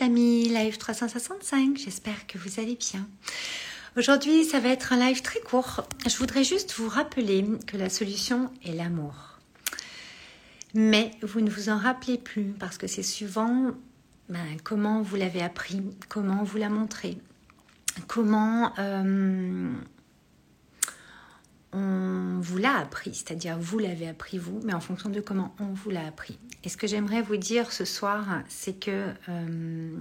Amis Live 365, j'espère que vous allez bien. Aujourd'hui, ça va être un live très court. Je voudrais juste vous rappeler que la solution est l'amour. Mais vous ne vous en rappelez plus parce que c'est souvent ben, comment vous l'avez appris, comment vous l'a montré, comment euh, vous l'a appris, c'est-à-dire vous l'avez appris vous, mais en fonction de comment on vous l'a appris. Et ce que j'aimerais vous dire ce soir, c'est que euh,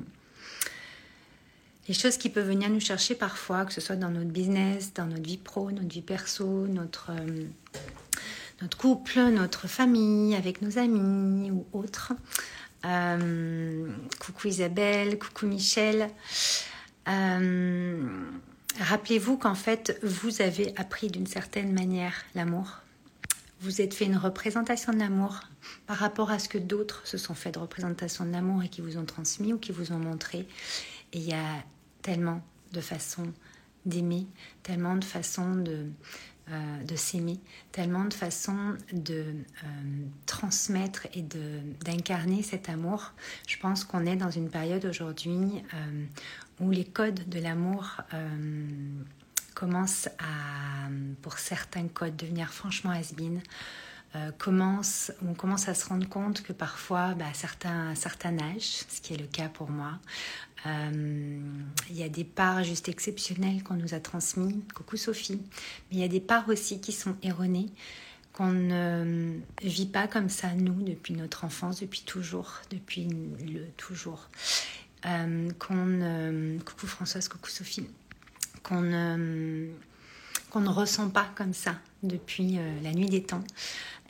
les choses qui peuvent venir nous chercher parfois, que ce soit dans notre business, dans notre vie pro, notre vie perso, notre, euh, notre couple, notre famille, avec nos amis ou autres. Euh, coucou Isabelle, coucou Michel. Rappelez-vous qu'en fait, vous avez appris d'une certaine manière l'amour. Vous êtes fait une représentation de l'amour par rapport à ce que d'autres se sont fait de représentation de l'amour et qui vous ont transmis ou qui vous ont montré. Et il y a tellement de façons d'aimer, tellement de façons de, euh, de s'aimer, tellement de façons de euh, transmettre et d'incarner cet amour. Je pense qu'on est dans une période aujourd'hui euh, où les codes de l'amour commencent à, pour certains codes, devenir franchement commence, on commence à se rendre compte que parfois, bah, à, certains, à certain âge, ce qui est le cas pour moi, euh, il y a des parts juste exceptionnelles qu'on nous a transmises. Coucou Sophie. Mais il y a des parts aussi qui sont erronées, qu'on ne vit pas comme ça, nous, depuis notre enfance, depuis toujours, depuis le toujours. Euh, coucou Françoise, coucou Sophie. Qu'on qu'on ne ressent pas comme ça depuis euh, la nuit des temps.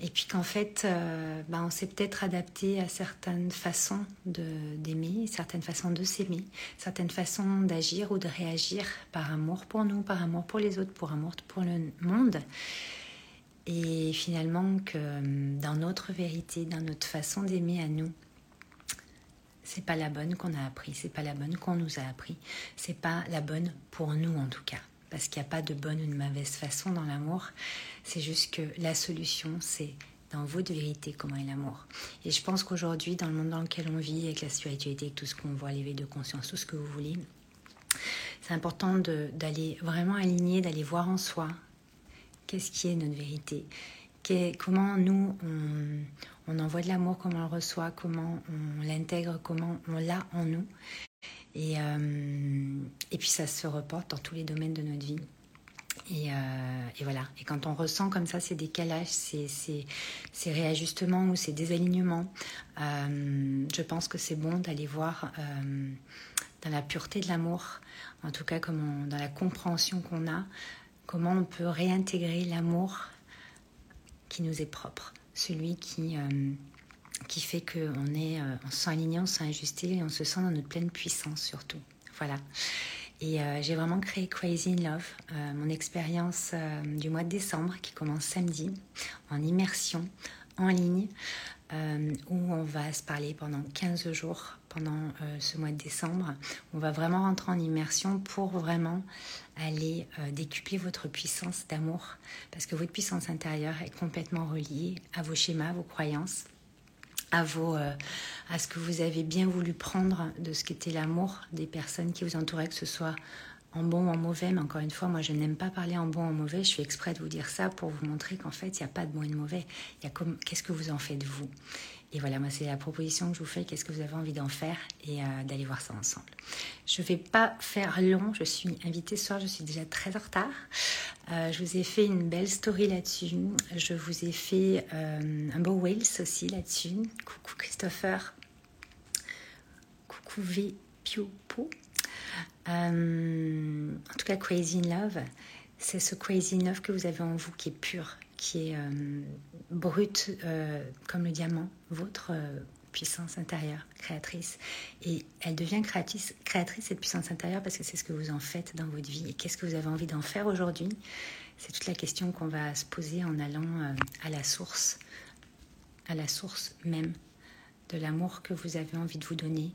Et puis qu'en fait, euh, bah, on s'est peut-être adapté à certaines façons d'aimer, certaines façons de s'aimer, certaines façons d'agir ou de réagir par amour pour nous, par amour pour les autres, pour amour pour le monde. Et finalement, que euh, dans notre vérité, dans notre façon d'aimer à nous, c'est pas la bonne qu'on a appris, c'est pas la bonne qu'on nous a appris, c'est pas la bonne pour nous en tout cas parce qu'il n'y a pas de bonne ou de mauvaise façon dans l'amour. C'est juste que la solution, c'est dans votre vérité comment est l'amour. Et je pense qu'aujourd'hui, dans le monde dans lequel on vit, avec la spiritualité, avec tout ce qu'on voit, l'éveil de conscience, tout ce que vous voulez, c'est important d'aller vraiment aligner, d'aller voir en soi qu'est-ce qui est notre vérité, comment nous, on, on envoie de l'amour, comment on le reçoit, comment on l'intègre, comment on l'a en nous. Et, euh, et puis ça se reporte dans tous les domaines de notre vie. Et, euh, et, voilà. Et quand on ressent comme ça ces décalages, ces, ces, ces réajustements ou ces désalignements, euh, je pense que c'est bon d'aller voir dans la pureté de l'amour, en tout cas comme dans la compréhension qu'on a, comment on peut réintégrer l'amour qui nous est propre, celui qui, qui fait qu'on est, euh, on se sent aligné, on se sent ajusté et on se sent dans notre pleine puissance surtout. Voilà. Et euh, j'ai vraiment créé Crazy in Love, euh, mon expérience du mois de décembre qui commence samedi en immersion en ligne où on va se parler pendant 15 jours pendant ce mois de décembre. On va vraiment rentrer en immersion pour vraiment aller décupler votre puissance d'amour parce que votre puissance intérieure est complètement reliée à vos schémas, vos croyances à, euh, à ce que vous avez bien voulu prendre de ce qu'était l'amour des personnes qui vous entouraient, que ce soit en bon ou en mauvais. Mais encore une fois, moi, je n'aime pas parler en bon ou en mauvais. Je suis exprès de vous dire ça pour vous montrer qu'en fait, il n'y a pas de bon et de mauvais. Il y a comme qu'est-ce que vous en faites vous? Et voilà, moi, c'est la proposition que je vous fais. Qu'est-ce que vous avez envie d'en faire? Et euh, d'aller voir ça ensemble. Je ne vais pas faire long. Je suis invitée ce soir. Je suis déjà très en retard. Euh, je vous ai fait une belle story là-dessus. Je vous ai fait euh, un beau Wales aussi là-dessus. Coucou Christopher. Coucou V. en tout cas, Crazy Love, c'est ce Crazy Love que vous avez en vous qui est pur, qui est euh, brute euh, comme le diamant, votre euh, puissance intérieure créatrice. Et elle devient créatrice, créatrice, cette puissance intérieure, parce que c'est ce que vous en faites dans votre vie. Et qu'est-ce que vous avez envie d'en faire aujourd'hui? C'est toute la question qu'on va se poser en allant à la source, à la source même de l'amour que vous avez envie de vous donner,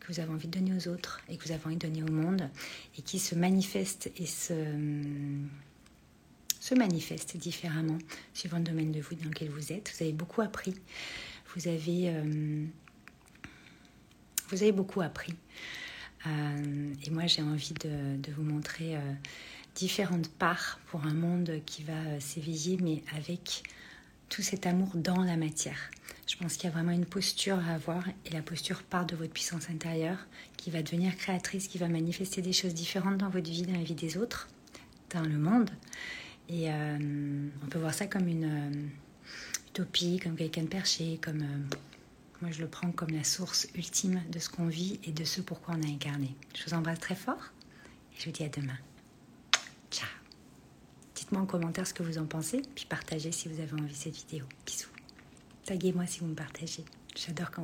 que vous avez envie de donner aux autres et que vous avez envie de donner au monde, et qui se manifeste et se se manifeste différemment suivant le domaine de vous dans lequel vous êtes. Vous avez beaucoup appris. Vous avez, euh, beaucoup appris. Euh, et moi, j'ai envie de, vous montrer euh, différentes parts pour un monde qui va s'éveiller, mais avec tout cet amour dans la matière. Je pense qu'il y a vraiment une posture à avoir et la posture part de votre puissance intérieure qui va devenir créatrice, qui va manifester des choses différentes dans votre vie, dans la vie des autres, dans le monde. Et on peut voir ça comme une utopie, comme quelqu'un de perché, comme moi, je le prends comme la source ultime de ce qu'on vit et de ce pourquoi on a incarné. Je vous embrasse très fort et je vous dis à demain. Ciao. Dites-moi en commentaire ce que vous en pensez, puis partagez si vous avez envie cette vidéo. Bisous. Taguez-moi si vous me partagez. J'adore quand